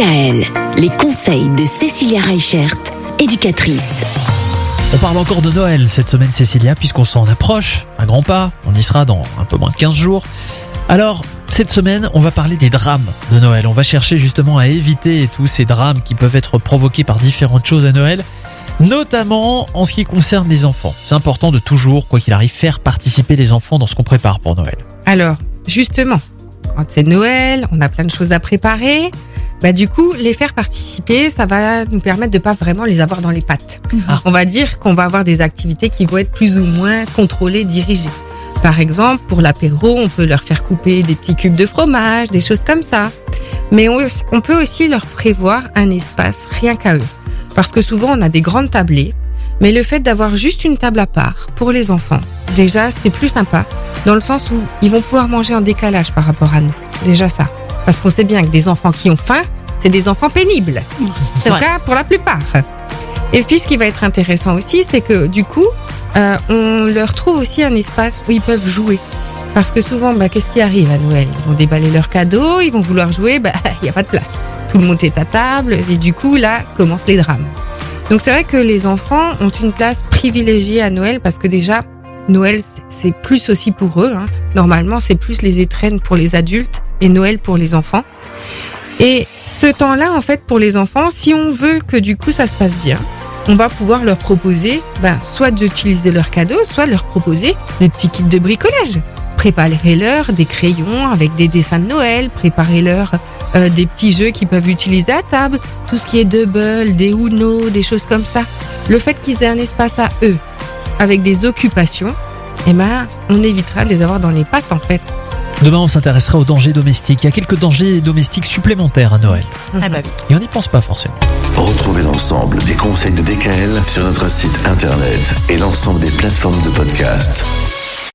DKL, les conseils de Cécilia Reichert, éducatrice. On parle encore de Noël cette semaine, Cécilia, puisqu'on s'en approche à grands pas. On y sera dans un peu moins de 15 jours. Alors, cette semaine, on va parler des drames de Noël. On va chercher justement à éviter tous ces drames qui peuvent être provoqués par différentes choses à Noël, notamment en ce qui concerne les enfants. C'est important de toujours, quoi qu'il arrive, faire participer les enfants dans ce qu'on prépare pour Noël. Alors, justement, quand c'est Noël, on a plein de choses à préparer. Bah, du coup, les faire participer, ça va nous permettre de pas vraiment les avoir dans les pattes. Ah. On va dire qu'on va avoir des activités qui vont être plus ou moins contrôlées, dirigées. Par exemple, pour l'apéro, on peut leur faire couper des petits cubes de fromage, des choses comme ça. Mais on, on peut aussi leur prévoir un espace rien qu'à eux. Parce que souvent, on a des grandes tablées. Mais le fait d'avoir juste une table à part pour les enfants, déjà, c'est plus sympa. Dans le sens où ils vont pouvoir manger en décalage par rapport à nous. Déjà ça. Parce qu'on sait bien que des enfants qui ont faim, c'est des enfants pénibles. En tout cas, pour la plupart. Et puis, ce qui va être intéressant aussi, c'est que du coup, euh, on leur trouve aussi un espace où ils peuvent jouer. Parce que souvent, bah, qu'est-ce qui arrive à Noël? Ils vont déballer leurs cadeaux, ils vont vouloir jouer, bah, il n'y a pas de place. Tout le monde est à table, et du coup, là, commencent les drames. Donc, c'est vrai que les enfants ont une place privilégiée à Noël parce que déjà, Noël, c'est- c'est plus aussi pour eux. hein. Normalement, c'est plus les étrennes pour les adultes et Noël pour les enfants. Et ce temps-là, en fait, pour les enfants, si on veut que du coup ça se passe bien, on va pouvoir leur proposer ben, soit d'utiliser leurs cadeaux, soit leur proposer des petits kits de bricolage. Préparez-leur des crayons avec des dessins de Noël, préparez-leur euh, des petits jeux qu'ils peuvent utiliser à table, tout ce qui est double, des Uno, des choses comme ça. Le fait qu'ils aient un espace à eux, avec des occupations, eh ben, on évitera de les avoir dans les pattes en fait. Demain, on s'intéressera aux dangers domestiques. Il y a quelques dangers domestiques supplémentaires à Noël. Ah bah oui. Et on n'y pense pas forcément. Retrouvez l'ensemble des conseils de DKL sur notre site internet et l'ensemble des plateformes de podcast.